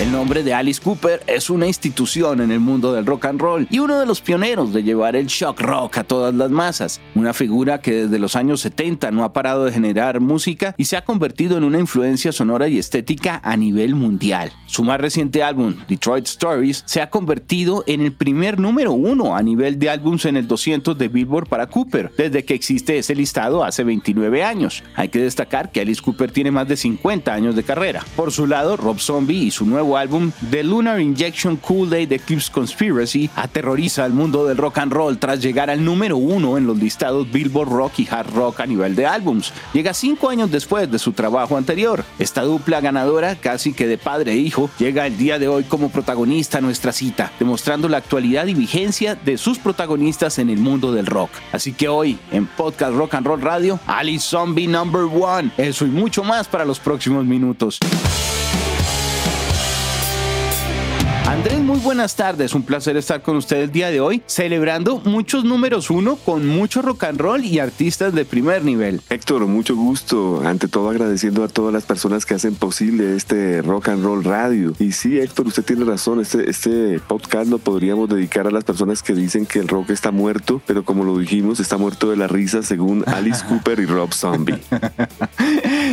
El nombre de Alice Cooper es una institución en el mundo del rock and roll y uno de los pioneros de llevar el shock rock a todas las masas. Una figura que desde los años 70 no ha parado de generar música y se ha convertido en una influencia sonora y estética a nivel mundial. Su más reciente álbum, Detroit Stories, se ha convertido en el primer número uno a nivel de álbums en el 200 de Billboard para Cooper, desde que existe ese listado hace 29 años. Hay que destacar que Alice Cooper tiene más de 50 años de carrera. Por su lado, Rob Zombie y su nuevo álbum The Lunar Injection Kool-Aid Eclipse Conspiracy aterroriza al mundo del rock and roll tras llegar al número uno en los listados Billboard Rock y Hard Rock a nivel de álbums. Llega cinco años después de su trabajo anterior. Esta dupla ganadora, casi que de padre e hijo, llega el día de hoy como protagonista a nuestra cita, demostrando la actualidad y vigencia de sus protagonistas en el mundo del rock. Así que hoy, en Podcast Rock and Roll Radio, Alice Zombie Number One. Eso y mucho más para los próximos minutos. Andrés, muy buenas tardes. Un placer estar con usted el día de hoy, celebrando muchos números uno con mucho rock and roll y artistas de primer nivel. Héctor, mucho gusto. Ante todo agradeciendo a todas las personas que hacen posible este rock and roll radio. Y sí, Héctor, usted tiene razón. Este, este podcast lo podríamos dedicar a las personas que dicen que el rock está muerto, pero como lo dijimos, está muerto de la risa según Alice Cooper y Rob Zombie.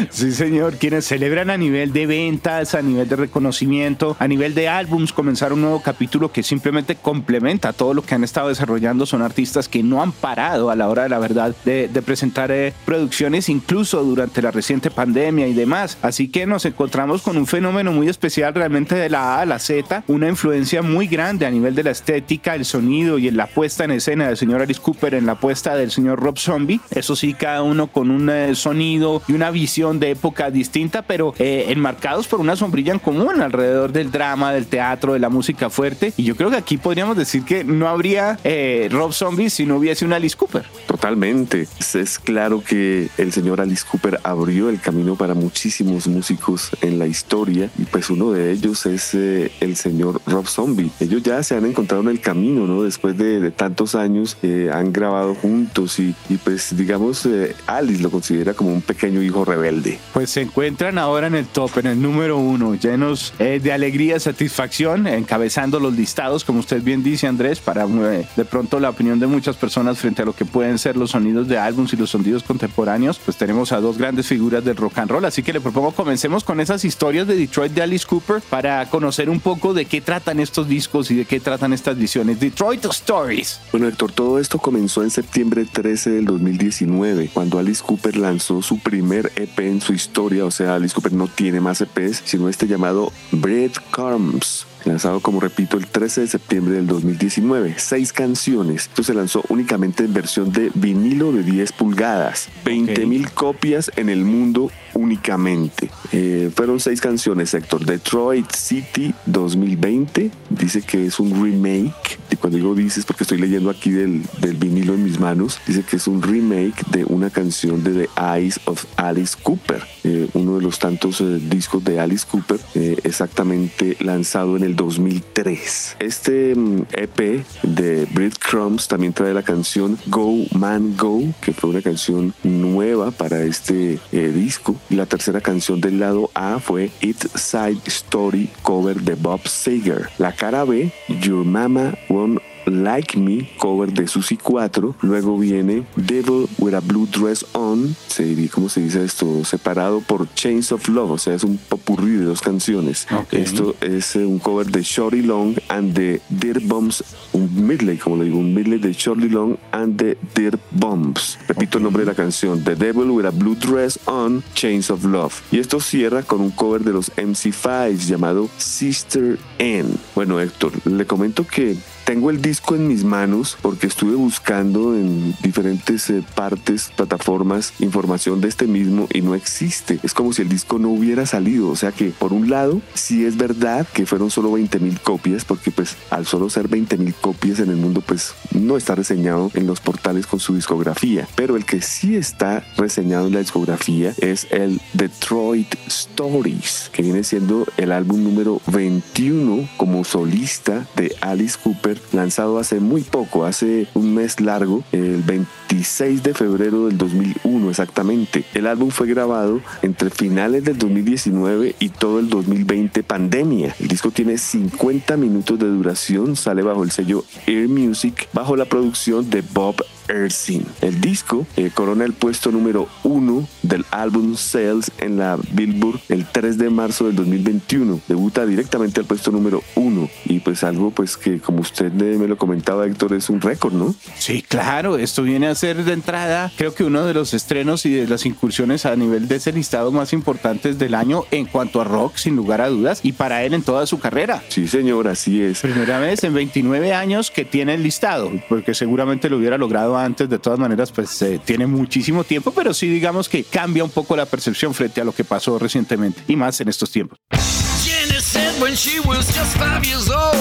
sí, señor. Quienes celebran a nivel de ventas, a nivel de reconocimiento, a nivel de álbums comenzar un nuevo capítulo que simplemente complementa todo lo que han estado desarrollando. Son artistas que no han parado a la hora de la verdad de, presentar eh, producciones, incluso durante la reciente pandemia y demás. Así que nos encontramos con un fenómeno muy especial realmente de la A a la Z, una influencia muy grande a nivel de la estética, el sonido y en la puesta en escena del señor Alice Cooper, en la puesta del señor Rob Zombie. Eso sí, cada uno con un eh, sonido y una visión de época distinta, pero eh, enmarcados por una sombrilla en común alrededor del drama, del teatro de la música fuerte. Y yo creo que aquí podríamos decir que no habría eh, Rob Zombie si no hubiese un Alice Cooper. Totalmente. Es claro que el señor Alice Cooper abrió el camino para muchísimos músicos en la historia y pues uno de ellos es eh, el señor Rob Zombie. Ellos ya se han encontrado en el camino, ¿no? Después de, tantos años eh, han grabado juntos y, pues digamos Alice lo considera como un pequeño hijo rebelde. Pues se encuentran ahora en el top, en el número uno, llenos de alegría, satisfacción encabezando los listados, como usted bien dice, Andrés, para eh, de pronto la opinión de muchas personas frente a lo que pueden ser los sonidos de álbums y los sonidos contemporáneos, pues tenemos a dos grandes figuras del rock and roll. Así que le propongo comencemos con esas historias de Detroit de Alice Cooper para conocer un poco de qué tratan estos discos y de qué tratan estas visiones. Detroit Stories. Bueno, Héctor, todo esto comenzó en septiembre 13 del 2019, cuando Alice Cooper lanzó su primer EP en su historia. O sea, Alice Cooper no tiene más EPs, sino este llamado Breadcrumbs lanzado como repito el 13 de septiembre del 2019. Seis canciones. Esto se lanzó únicamente en versión de vinilo de 10 pulgadas. 20 mil copias en el mundo únicamente. Eh, fueron seis canciones, Héctor. Detroit City 2020. Dice que es un remake. Y cuando digo dices, porque estoy leyendo aquí del, del vinilo en mis manos, dice que es un remake de una canción de The Eyes of Alice Cooper. Eh, uno de los tantos eh, discos de Alice Cooper, exactamente lanzado en el 2003. Este mm, EP de Breadcrumbs también trae la canción Go Man Go, que fue una canción nueva para este disco la tercera canción del lado A fue It's Side Story cover de Bob Seger. La cara B, Your Mama Won't Like Me, cover de Susie 4. Luego viene Devil with a Blue Dress On, se ¿cómo se dice esto? Separado por Chains of Love, o sea, es un popurrí de dos canciones. Esto es eh, un cover de Shorty Long and the Dirt Bombs, un medley, como le digo, un medley de Shorty Long and the Dirt Bombs. Repito el nombre de la canción, The Devil with a Blue Dress On, Chains of Love. Y esto cierra con un cover de los MC5 llamado Sister N. Bueno, Héctor, le comento que tengo el disco en mis manos porque estuve buscando en diferentes eh, partes, plataformas, información de este mismo y no existe. Es como si el disco no hubiera salido. O sea que, por un lado, sí es verdad que fueron solo 20 mil copias, porque pues al solo ser 20 mil copias en el mundo, pues no está reseñado en los portales con su discografía. Pero el que sí está reseñado en la discografía es el Detroit Stories, que viene siendo el álbum número 21 como solista de Alice Cooper, lanzado hace muy poco, hace un mes largo, el 26 de febrero del 2001 exactamente. El álbum fue grabado entre finales del 2019 y todo el 2020 pandemia. El disco tiene 50 minutos de duración, sale bajo el sello Air Music, bajo la producción de Bob Ersin. El disco eh, corona el puesto número uno del álbum Sales en la Billboard el 3 de marzo del 2021. Debuta directamente al puesto número uno y pues algo pues que como usted me lo comentaba Héctor es un récord, ¿no? Sí, claro, esto viene a ser de entrada creo que uno de los estrenos y de las incursiones a nivel de ese listado más importantes del año en cuanto a rock sin lugar a dudas y para él en toda su carrera. Sí señor, así es. Primera vez en 29 años que tiene el listado, porque seguramente lo hubiera logrado antes, de todas maneras, pues eh, tiene muchísimo tiempo, pero sí digamos que cambia un poco la percepción frente a lo que pasó recientemente y más en estos tiempos.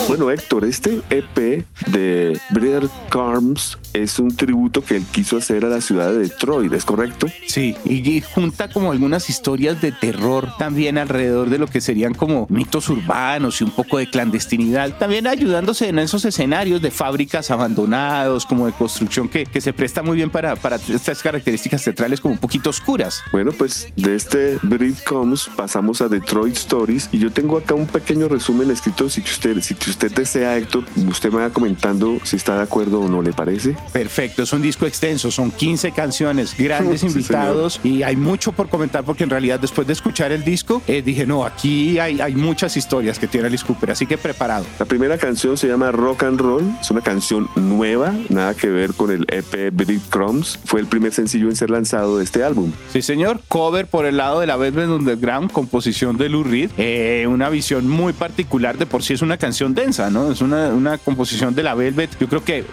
Bueno, Héctor, este EP de Breeder Carms es un tributo que él quiso hacer a la ciudad de Detroit, ¿es correcto? Sí, y junta como algunas historias de terror también alrededor de lo que serían como mitos urbanos y un poco de clandestinidad, también ayudándose en esos escenarios de fábricas abandonados, como de construcción que, que se presta muy bien para, para estas características teatrales como un poquito oscuras. Bueno, pues de este Breed Comes pasamos a Detroit Stories y yo tengo acá un pequeño resumen escrito si usted, si usted desea, Héctor, usted me va comentando si está de acuerdo o no, ¿le parece? Perfecto, es un disco extenso, son 15 canciones, grandes invitados y hay mucho por comentar porque en realidad después de escuchar el disco eh, dije, no, aquí hay, hay muchas historias que tiene Alice Cooper, así que preparado. La primera canción se llama Rock and Roll, es una canción nueva, nada que ver con el EP Crumbs, fue el primer sencillo en ser lanzado de este álbum. Sí, señor, cover por el lado de la Velvet Underground, composición de Lou Reed, eh, una visión muy particular, de por sí es una canción densa, ¿no? Es una, una composición de la Velvet, yo creo que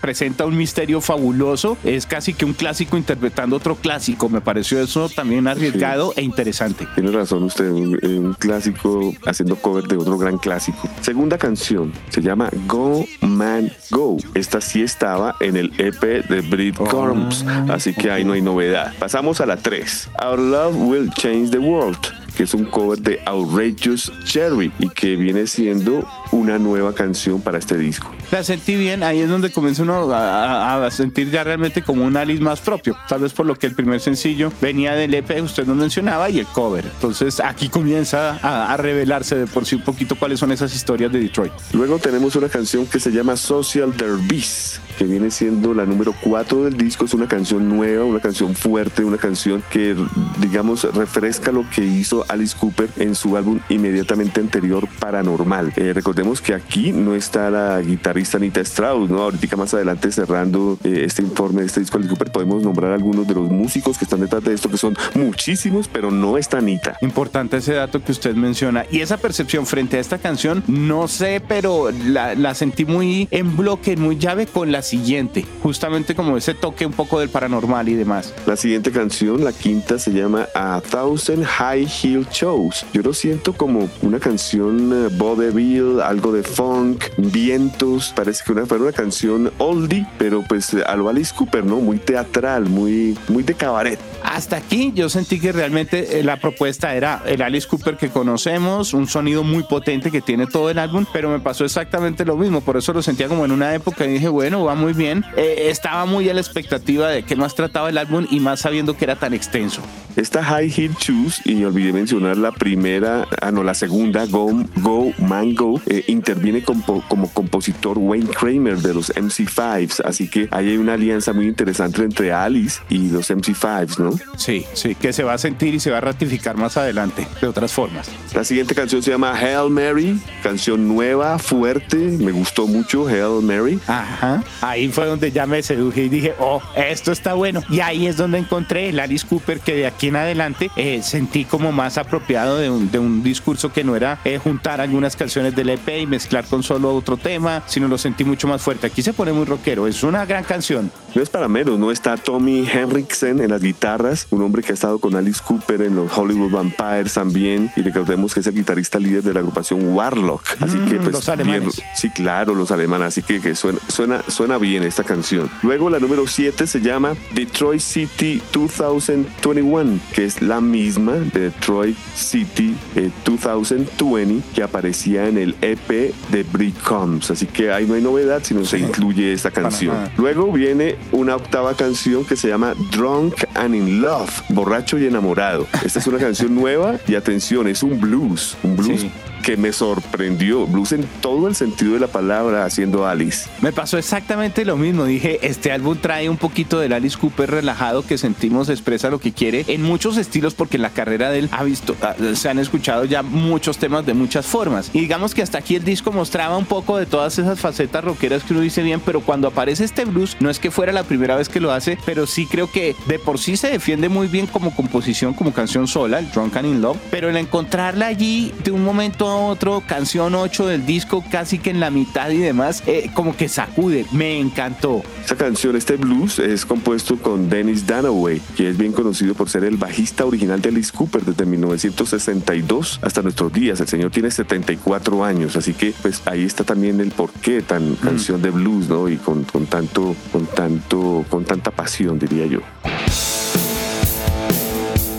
presenta un misterio fabuloso, es casi que un clásico interpretando otro clásico, me pareció eso también arriesgado e interesante. Tiene razón usted, un, clásico haciendo cover de otro gran clásico. Segunda canción, se llama Go Man Go. Esta sí estaba en el EP de Corms, oh. así que ahí no hay novedad. Pasamos a la 3. Our Love Will Change the World que es un cover de Outrageous Cherry y que viene siendo una nueva canción para este disco. La sentí bien, ahí es donde comienza uno a, sentir ya realmente como un Alice más propio, tal vez por lo que el primer sencillo venía del EP, usted nos mencionaba, y el cover. Entonces aquí comienza a, revelarse de por sí un poquito cuáles son esas historias de Detroit. Luego tenemos una canción que se llama Social Derbies, que viene siendo la número 4 del disco, es una canción nueva, una canción fuerte, una canción que digamos refresca lo que hizo Alice Cooper en su álbum inmediatamente anterior Paranormal. Eh, recordemos que aquí no está la guitarrista Anita Strauss, ¿no? Ahorita más adelante cerrando eh, este informe de este disco Alice Cooper podemos nombrar algunos de los músicos que están detrás de esto, que son muchísimos, pero no está Anita. Importante ese dato que usted menciona. Y esa percepción frente a esta canción, no sé, pero la, la sentí muy en bloque, muy llave con la siguiente. Justamente como ese toque un poco del paranormal y demás. La siguiente canción, la quinta, se llama A Thousand High Heel Shows. Yo lo siento como una canción uh, vaudeville, algo de funk, vientos. Parece que una, fue una canción oldie, pero pues a lo Alice Cooper, ¿no? Muy teatral, muy, muy de cabaret. Hasta aquí yo sentí que realmente eh, la propuesta era el Alice Cooper que conocemos, un sonido muy potente que tiene todo el álbum, pero me pasó exactamente lo mismo. Por eso lo sentía como en una época y dije, bueno, va muy bien. Eh, estaba muy a la expectativa de que más trataba el álbum y más sabiendo que era tan extenso. Esta High Heel Shoes, y olvidé mencionar la primera, ah no, la segunda, Go, Go Man Go, eh, interviene como, como compositor Wayne Kramer de los MC5s, así que ahí hay una alianza muy interesante entre Alice y los MC5s, ¿no? Sí, sí, que se va a sentir y se va a ratificar más adelante, de otras formas. La siguiente canción se llama Hail Mary, canción nueva, fuerte, me gustó mucho Hail Mary. Ajá, ahí fue donde ya me seduje y dije, oh, esto está bueno. Y ahí es donde encontré el Alice Cooper que de aquí en adelante eh, sentí como más apropiado de un, de un discurso que no era eh, juntar algunas canciones del EP y mezclar con solo otro tema, sino lo sentí mucho más fuerte. Aquí se pone muy rockero, es una gran canción. No es para menos, ¿no? Está Tommy Henriksen en las guitarras, un hombre que ha estado con Alice Cooper en los Hollywood Vampires también, y recordemos que es el guitarrista líder de la agrupación Warlock. Así que, mm, pues, los alemanes. sí, claro, los alemanes, así que, que suena, suena, suena bien esta canción. Luego la número 7 se llama Detroit City 2021, que es la misma de Detroit City eh, 2020 que aparecía en el EP de Brick Combs. Así que ahí no hay novedad, sino se incluye esta canción. Luego viene una octava canción que se llama Drunk and in Love, borracho y enamorado. Esta es una canción nueva y atención, es un blues, un blues Sí. Que me sorprendió, blues en todo el sentido de la palabra haciendo Alice. Me pasó exactamente lo mismo. Dije, este álbum trae un poquito del Alice Cooper relajado que sentimos expresa lo que quiere en muchos estilos porque en la carrera de él ha visto, ah, se han escuchado ya muchos temas de muchas formas. Y digamos que hasta aquí el disco mostraba un poco de todas esas facetas rockeras que uno dice bien, pero cuando aparece este blues, no es que fuera la primera vez que lo hace, pero sí creo que de por sí se defiende muy bien como composición, como canción sola, el Drunk and in Love, pero el encontrarla allí de un momento a otro, canción 8 del disco, casi que en la mitad y demás, eh, como que sacude, me encantó. Esta canción, este blues, es compuesto con Dennis Dunaway, que es bien conocido por ser el bajista original de Alice Cooper desde 1962 hasta nuestros días. El señor tiene 74 años, así que pues ahí está también el porqué tan canción de blues, ¿no? Y con, con tanto, con tanto, con tanta pasión, diría yo.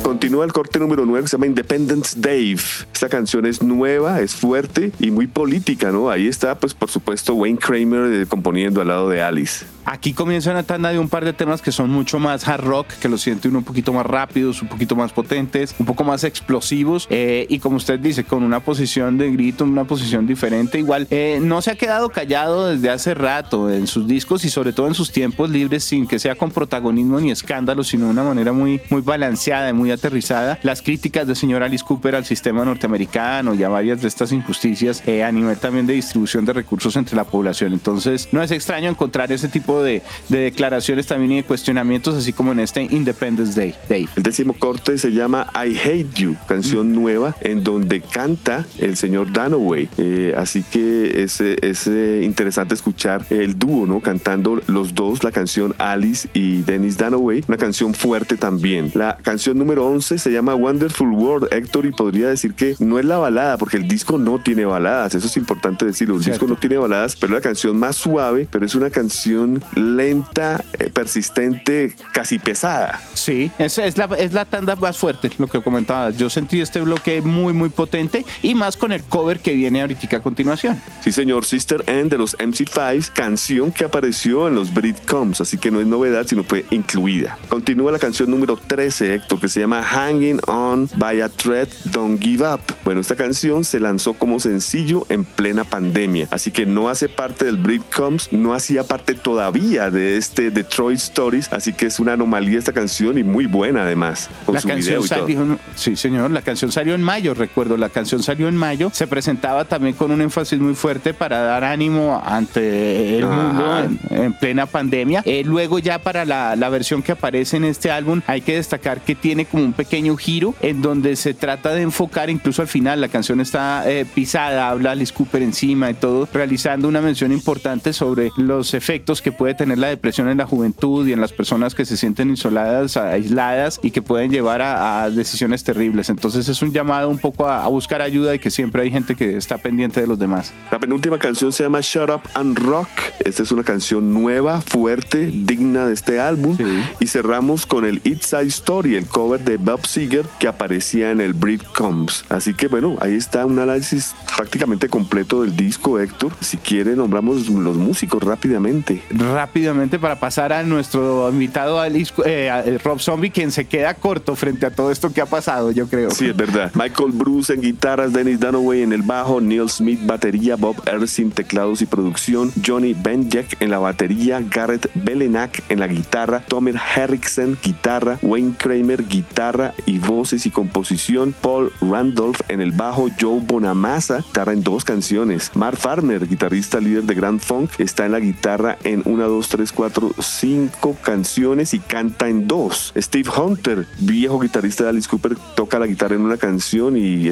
Continúa el corte número 9 que se llama Independence Dave. Esta canción es nueva, es fuerte y muy política, ¿no? Ahí está, pues por supuesto, Wayne Kramer eh, componiendo al lado de Alice. Aquí comienza una tanda de un par de temas que son mucho más hard rock, que lo siente uno un poquito más rápidos, un poquito más potentes, un poco más explosivos eh, y como usted dice, con una posición de grito, una posición diferente. Igual, eh, no se ha quedado callado desde hace rato en sus discos y sobre todo en sus tiempos libres, sin que sea con protagonismo ni escándalo, sino de una manera muy, muy balanceada y muy aterrizada. Las críticas del señor Alice Cooper al sistema norteamericano y a varias de estas injusticias eh, a nivel también de distribución de recursos entre la población. Entonces, no es extraño encontrar ese tipo de, de declaraciones también y de cuestionamientos, así como en este Independence Day. El décimo corte se llama I Hate You, canción nueva en donde canta el señor Dunaway. Eh, así que es, es eh, interesante escuchar el dúo, ¿no? Cantando los dos la canción Alice y Dennis Dunaway, una canción fuerte también. La canción número 11 se llama Wonderful World, Héctor, y podría decir que no es la balada, porque el disco no tiene baladas, eso es importante decirlo. El Cierto. disco no tiene baladas, pero es la canción más suave, pero es una canción lenta, eh, persistente, casi pesada. Sí, es, es, la, es la tanda más fuerte, lo que comentaba. Yo sentí este bloque muy, muy potente y más con el cover que viene ahorita a continuación. Sí, señor, Sister N de los MC5, canción que apareció en los Britcoms, así que no es novedad, sino fue incluida. Continúa la canción número 13, Héctor, que se llama Hanging On by a Thread, Don't Give Up. Bueno, esta canción se lanzó como sencillo en plena pandemia, así que no hace parte del Britcoms, no hacía parte todavía de este Detroit Stories, así que es una anomalía esta canción y muy buena además, con La su canción video y todo. salió, sí señor, la canción salió en mayo, recuerdo, la canción salió en mayo, se presentaba también con un énfasis muy fuerte para dar ánimo ante el Ajá. mundo en, en plena pandemia. Eh, luego ya para la, la versión que aparece en este álbum hay que destacar que tiene como un pequeño giro en donde se trata de enfocar, incluso al final la canción está eh, pisada, habla Alice Cooper encima y todo, realizando una mención importante sobre los efectos que puede tener la depresión en la juventud y en las personas que se sienten isoladas, aisladas y que pueden llevar a, a decisiones terribles. Entonces es un llamado un poco a, a buscar ayuda y que siempre hay gente que está pendiente de los demás. La penúltima canción se llama Shut Up and Rock. Esta es una canción nueva, fuerte, digna de este álbum. Sí. Y cerramos con el It's Side Story, el cover de Bob Seger que aparecía en el Britcoms. Así que bueno, ahí está un análisis prácticamente completo del disco, Héctor. Si quiere, nombramos los músicos rápidamente. Rápidamente para pasar a nuestro invitado Alice, eh, eh, Rob Zombie, quien se queda corto frente a todo esto que ha pasado, yo creo. Sí, es verdad. Michael Bruce en guitarras, Dennis Dunaway en el bajo, Neil Smith batería, Bob Ersin teclados y producción, Johnny Benjek en la batería, Garrett Belenak en la guitarra, Tomer Henriksen guitarra, Wayne Kramer guitarra y voces y composición, Paul Randolph en el bajo, Joe Bonamassa guitarra en dos canciones, Mark Farner guitarrista líder de Grand Funk está en la guitarra en una, dos, tres, cuatro, cinco canciones y canta en dos. Steve Hunter, viejo guitarrista de Alice Cooper, toca la guitarra en una canción y,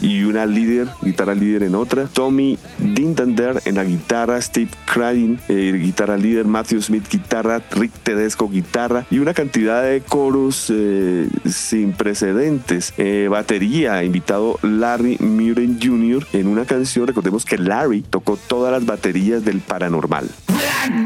y una líder, guitarra líder en otra. Tommy Dindander en la guitarra, Steve Crane, eh, guitarra líder, Matthew Smith, guitarra, Rick Tedesco, guitarra y una cantidad de coros eh, sin precedentes. Eh, batería, invitado Larry Muren Jr. en una canción, recordemos que Larry tocó todas las baterías del paranormal.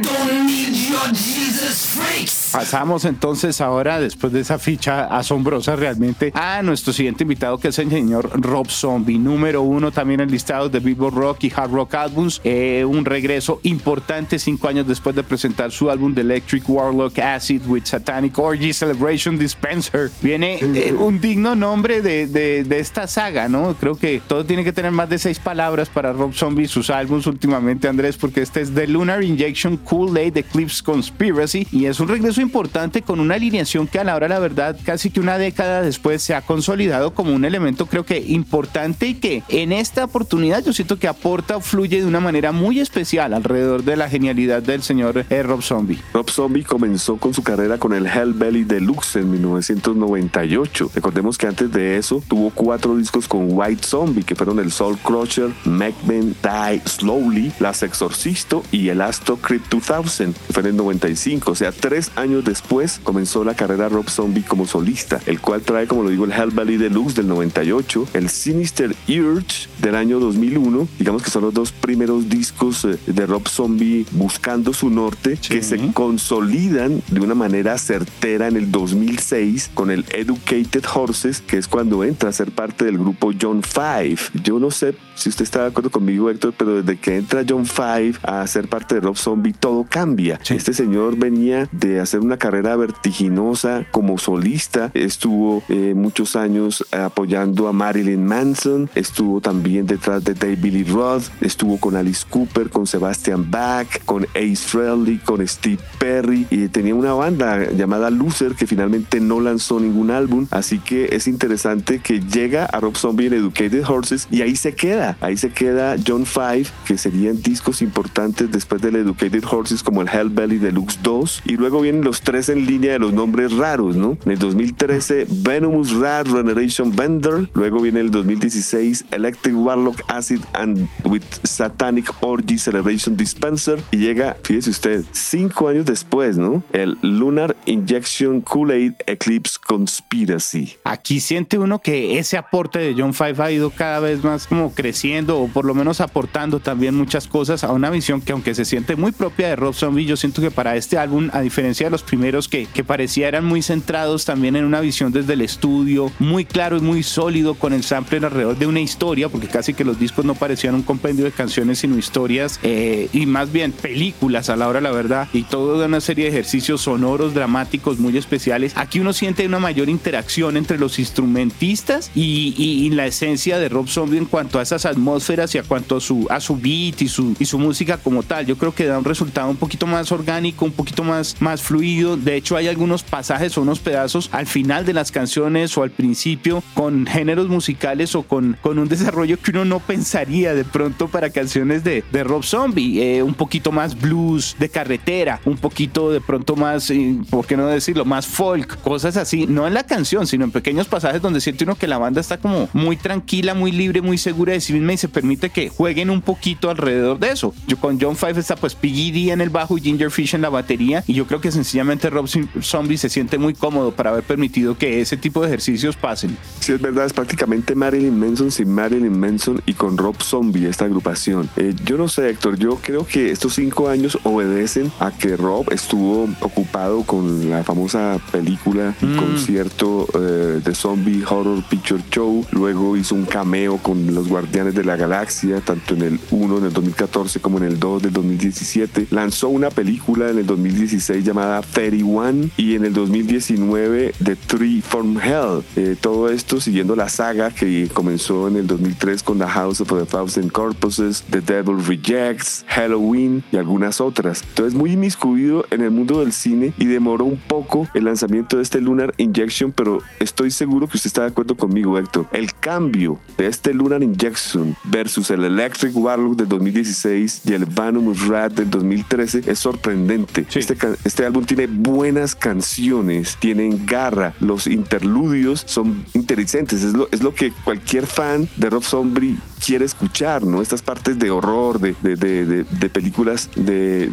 don't need your Jesus freaks. Pasamos entonces ahora, después de esa ficha asombrosa realmente, a nuestro siguiente invitado que es el señor Rob Zombie, número uno también en listados de Billboard Rock y Hard Rock Albums. Eh, un regreso importante cinco años después de presentar su álbum The Electric Warlock Acid with Satanic Orgy Celebration Dispenser. Viene eh, un digno nombre de, de, de, esta saga, ¿no? Creo que todo tiene que tener más de seis palabras para Rob Zombie sus álbums últimamente, Andrés, porque este es The Lunar Injection Kool-Aid Eclipse Conspiracy y es un regreso importante con una alineación que a la hora la verdad casi que una década después se ha consolidado como un elemento creo que importante y que en esta oportunidad yo siento que aporta o fluye de una manera muy especial alrededor de la genialidad del señor eh, Rob Zombie. Rob Zombie comenzó con su carrera con el Hellbelly Deluxe en 1998. Recordemos que antes de eso tuvo cuatro discos con White Zombie que fueron el Soul Crusher, Men Die Slowly, Las Exorcisto y el Astro Crypt 2000 que fue en el 95. O sea, tres años después comenzó la carrera Rob Zombie como solista, el cual trae, como lo digo, el Hellbelly Deluxe del 98, el Sinister Urge del año 2001, digamos que son los dos primeros discos eh, de Rob Zombie buscando su norte, que se consolidan de una manera certera en el 2006 con el Educated Horses, que es cuando entra a ser parte del grupo John Five. Yo no sé si usted está de acuerdo conmigo, Héctor, pero desde que entra John Five a ser parte de Rob Zombie, todo cambia. Este señor venía de hacer una carrera vertiginosa como solista. Estuvo eh, muchos años apoyando a Marilyn Manson. Estuvo también detrás de David Lee Roth. Estuvo con Alice Cooper, con Sebastian Bach, con Ace Frehley, con Steve Perry. Y tenía una banda llamada Loser que finalmente no lanzó ningún álbum. Así que es interesante que llega a Rob Zombie en Educated Horses y ahí se queda. Ahí se queda John Five, que serían discos importantes después del Educated Horses como el Hellbelly Deluxe 2. Y luego vienen los tres en línea de los nombres raros, ¿no? En el 2013, Venomous Rat Regeneration Bender. Luego viene el 2016, Electric Warlock Acid and with Satanic Orgy Celebration Dispenser. Y llega, fíjese usted, cinco años después, ¿no? El Lunar Injection Kool-Aid Eclipse Conspiracy. Aquí siente uno que ese aporte de John Five ha ido cada vez más como creciendo o por lo menos aportando también muchas cosas a una visión que aunque se siente muy propia de Rob Zombie, yo siento que para este álbum, a diferencia de los primeros que, que parecía eran muy centrados también en una visión desde el estudio, muy claro y muy sólido con el sampler alrededor de una historia, porque casi que los discos no parecían un compendio de canciones sino historias eh, y más bien películas a la hora la verdad y toda una serie de ejercicios sonoros, dramáticos muy especiales. Aquí uno siente una mayor interacción entre los instrumentistas y, y, y la esencia de Rob Zombie en cuanto a esas atmósferas y a cuanto a su, a su beat y su, y su música como tal. Yo creo que da un resultado un poquito más orgánico, un poquito más, más fluido. De hecho, hay algunos pasajes o unos pedazos al final de las canciones o al principio con géneros musicales o con, con un desarrollo que uno no pensaría de pronto para canciones de, de Rob Zombie. Eh, un poquito más blues de carretera, un poquito de pronto más, eh, ¿por qué no decirlo? Más folk, cosas así. No en la canción, sino en pequeños pasajes donde siente uno que la banda está como muy tranquila, muy libre, muy segura de sí misma y se permite que jueguen un poquito alrededor de eso. Yo con John Five está pues Piggy D en el bajo y Ginger Fish en la batería y yo creo que sencillamente Rob Zombie se siente muy cómodo para haber permitido que ese tipo de ejercicios pasen. Sí, es verdad, es prácticamente Marilyn Manson sin Marilyn Manson y con Rob Zombie esta agrupación. Eh, yo no sé, Héctor, yo creo que estos cinco años obedecen a que Rob estuvo ocupado con la famosa película y Mm. concierto eh, de Zombie Horror Picture Show. Luego hizo un cameo con los Guardianes de la Galaxia, tanto en el 1 en el 2014 como en el 2 del 2017. Lanzó una película en el 2016 llamada 31 y en el 2019 The Tree from Hell. Eh, todo esto siguiendo la saga que comenzó en el 2003 con The House of the Thousand Corpses, The Devil Rejects, Halloween y algunas otras. Entonces muy inmiscuido en el mundo del cine y demoró un poco el lanzamiento de este Lunar Injection, pero estoy seguro que usted está de acuerdo conmigo, Héctor. El cambio de este Lunar Injection versus el Electric Warlock del 2016 y el Venomous Rat del 2013 es sorprendente. Este, este álbum tiene buenas canciones, tienen garra, los interludios son interesantes, es lo, es lo que cualquier fan de Rob Zombie quiere escuchar, ¿no? Estas partes de horror, de, de, de, de películas de,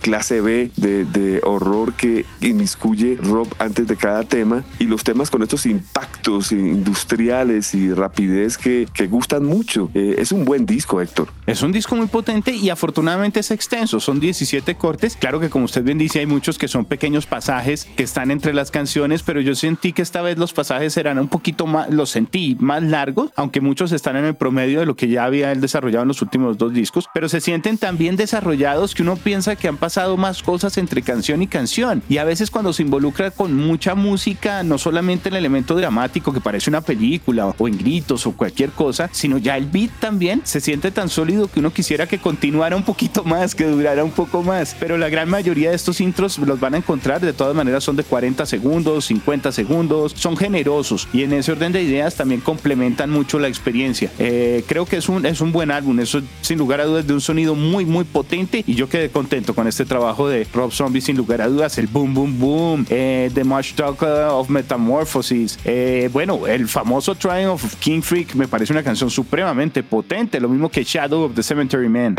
clase B, de, horror que inmiscuye Rob antes de cada tema y los temas con estos impactos industriales y rapidez que, que gustan mucho. Eh, es un buen disco, Héctor. Es un disco muy potente y afortunadamente es extenso, son 17 cortes. Claro que como usted bien dice, hay muchos que son pequeños pasajes que están entre las canciones, pero yo sentí que esta vez los pasajes eran un poquito más, los sentí más largos, aunque muchos están en el promedio de lo que ya había él desarrollado en los últimos dos discos, pero se sienten tan bien desarrollados que uno piensa que han pasado más cosas entre canción y canción. Y a veces cuando se involucra con mucha música, no solamente el elemento dramático que parece una película o en gritos o cualquier cosa, sino ya el beat también se siente tan sólido que uno quisiera que continuara un poquito más, que durara un poco más. Pero la gran mayoría de estos intros los van a encontrar, de todas maneras son de 40 segundos, 50 segundos, son generosos y en ese orden de ideas también complementan mucho la experiencia. Eh, creo que es un, es un buen álbum, eso sin lugar a dudas de un sonido muy, muy potente. Y yo quedé contento con este trabajo de Rob Zombie, sin lugar a dudas, el Boom Boom Boom, eh, The Much Talk of Metamorphosis, eh, bueno, el famoso Triumph of King Freak me parece una canción supremamente potente, lo mismo que Shadow of the Cemetery Man.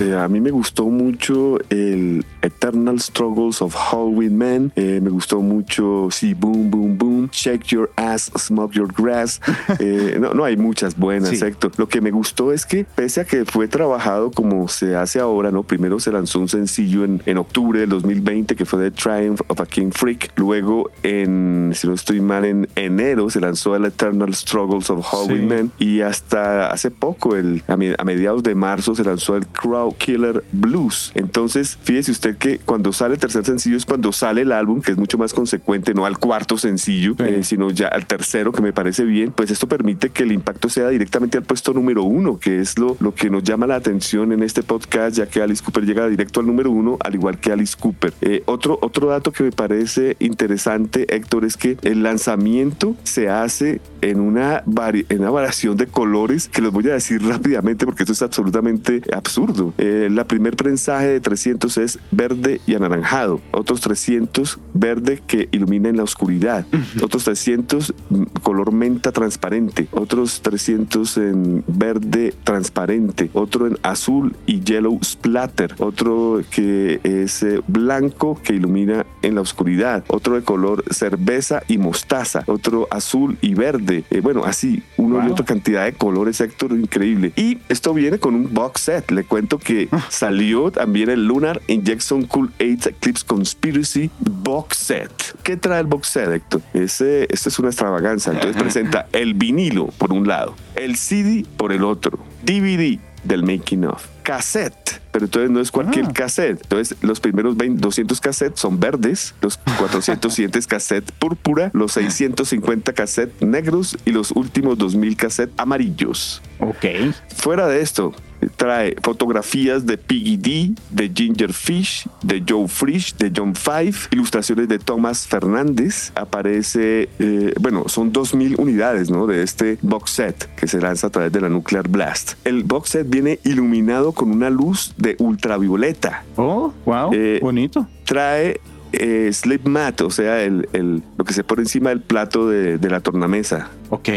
Eh, a mí me gustó mucho el Eternal Struggles of Halloween Man. Eh, me gustó mucho, sí, Boom, Boom, Boom. Shake Your Ass, Smoke Your Grass. Eh, no, no hay muchas buenas, sí. Lo que me gustó es que, pese a que fue trabajado como se hace ahora, ¿no? Primero se lanzó un sencillo en, en octubre del 2020 que fue The Triumph of a King Freak. Luego, en, si no estoy mal, en enero se lanzó el Eternal Struggles of Halloween Man. Y hasta hace poco, el, a mediados de marzo, se lanzó el Crowd Killer Blues. Entonces, fíjese usted que cuando sale el tercer sencillo es cuando sale el álbum, que es mucho más consecuente, no al cuarto sencillo, eh, sino ya al tercero, que me parece bien, pues esto permite que el impacto sea directamente al puesto número uno, que es lo, lo que nos llama la atención en este podcast, ya que Alice Cooper llega directo al número uno, al igual que Alice Cooper. Eh, otro, otro dato que me parece interesante, Héctor, es que el lanzamiento se hace en una, en una variación de colores que los voy a decir rápidamente porque esto es absolutamente absurdo. Eh, la primer prensaje de 300 es verde y anaranjado, otros 300 verde que ilumina en la oscuridad, otros 300 mm, color menta transparente, otros 300 en verde transparente, otro en azul y yellow splatter, otro que es eh, blanco que ilumina en la oscuridad, otro de color cerveza y mostaza, otro azul y verde, eh, bueno, así, uno y otra cantidad de colores, Héctor, increíble. Y esto viene con un box set, le cuento que que salió también el Lunar Injection Cool 8 Eclipse Conspiracy Box Set. ¿Qué trae el box set, Héctor? Ese, este es una extravaganza. Entonces presenta el vinilo por un lado, el CD por el otro, DVD del making of, cassette pero entonces no es cualquier ah. cassette. Entonces, los primeros 200 cassettes son verdes, los 400 siguientes cassettes púrpura, los 650 cassettes negros y los últimos 2000 cassettes amarillos. Ok. Fuera de esto, trae fotografías de Piggy D, de Ginger Fish, de Joe Frisch, de John Five, ilustraciones de Thomas Fernández. Aparece, eh, bueno, son 2000 unidades ¿no? de este box set que se lanza a través de la Nuclear Blast. El box set viene iluminado con una luz de ultravioleta. Oh, wow, eh, bonito. Trae eh, slip mat, o sea, el, el, lo que se pone encima del plato de, de la tornamesa. Ok.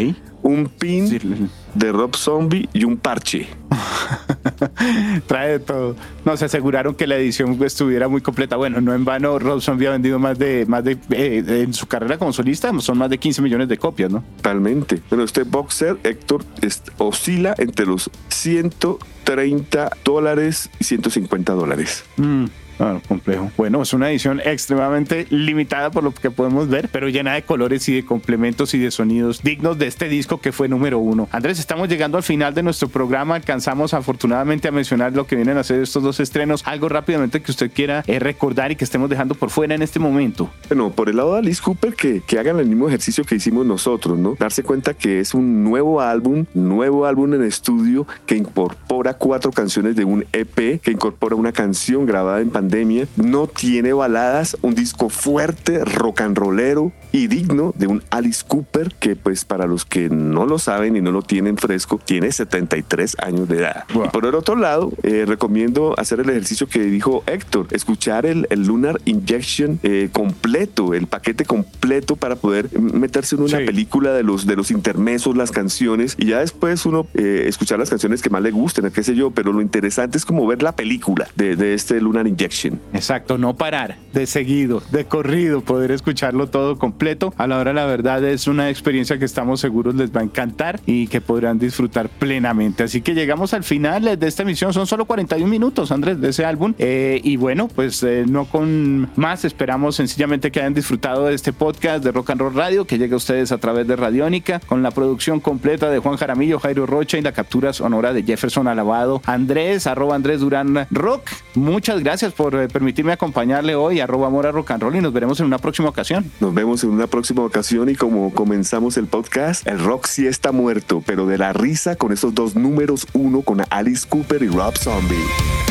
Un pin de Rob Zombie y un parche. Trae de todo. No, se aseguraron que la edición estuviera muy completa. Bueno, no en vano, Rob Zombie ha vendido más de, más de eh, en su carrera como solista, son más de 15 millones de copias, ¿no? Totalmente. Bueno, este boxer, Héctor, oscila entre los 130 dólares y 150 dólares. Mm. Ah, complejo. Bueno, es una edición extremadamente limitada por lo que podemos ver, pero llena de colores y de complementos y de sonidos dignos de este disco que fue número uno. Andrés, estamos llegando al final de nuestro programa. Alcanzamos afortunadamente a mencionar lo que vienen a hacer estos dos estrenos. Algo rápidamente que usted quiera eh, recordar y que estemos dejando por fuera en este momento. Bueno, por el lado de Alice Cooper, que, hagan el mismo ejercicio que hicimos nosotros, ¿no? Darse cuenta que es un nuevo álbum, nuevo álbum en estudio que incorpora cuatro canciones de un EP, que incorpora una canción grabada en pandemia no tiene baladas, un disco fuerte, rock and rollero y digno de un Alice Cooper que pues para los que no lo saben y no lo tienen fresco, tiene 73 años de edad. por el otro lado, eh, recomiendo hacer el ejercicio que dijo Héctor, escuchar el, Lunar Injection eh, completo, el paquete completo para poder meterse en una película de los, de los intermesos, las canciones y ya después uno eh, escuchar las canciones que más le gusten, qué sé yo, pero lo interesante es como ver la película de, de este Lunar Injection. Exacto, no parar, de seguido, de corrido, poder escucharlo todo completo. A la hora la verdad es una experiencia que estamos seguros les va a encantar y que podrán disfrutar plenamente. Así que llegamos al final de esta emisión, son solo 41 minutos, Andrés, de ese álbum. Eh, y bueno, pues eh, no con más, esperamos sencillamente que hayan disfrutado de este podcast de Rock and Roll Radio, que llegue a ustedes a través de Radiónica, con la producción completa de Juan Jaramillo, Jairo Rocha y la captura sonora de Jefferson Alabado. Andrés, arroba Andrés Durán Rock, muchas gracias por eh, permitirme acompañarle hoy, arroba Mora Rock and Roll, y nos veremos en una próxima ocasión. Nos vemos en una próxima ocasión y como comenzamos el podcast, el rock sí está muerto, pero de la risa con esos dos números uno con Alice Cooper y Rob Zombie.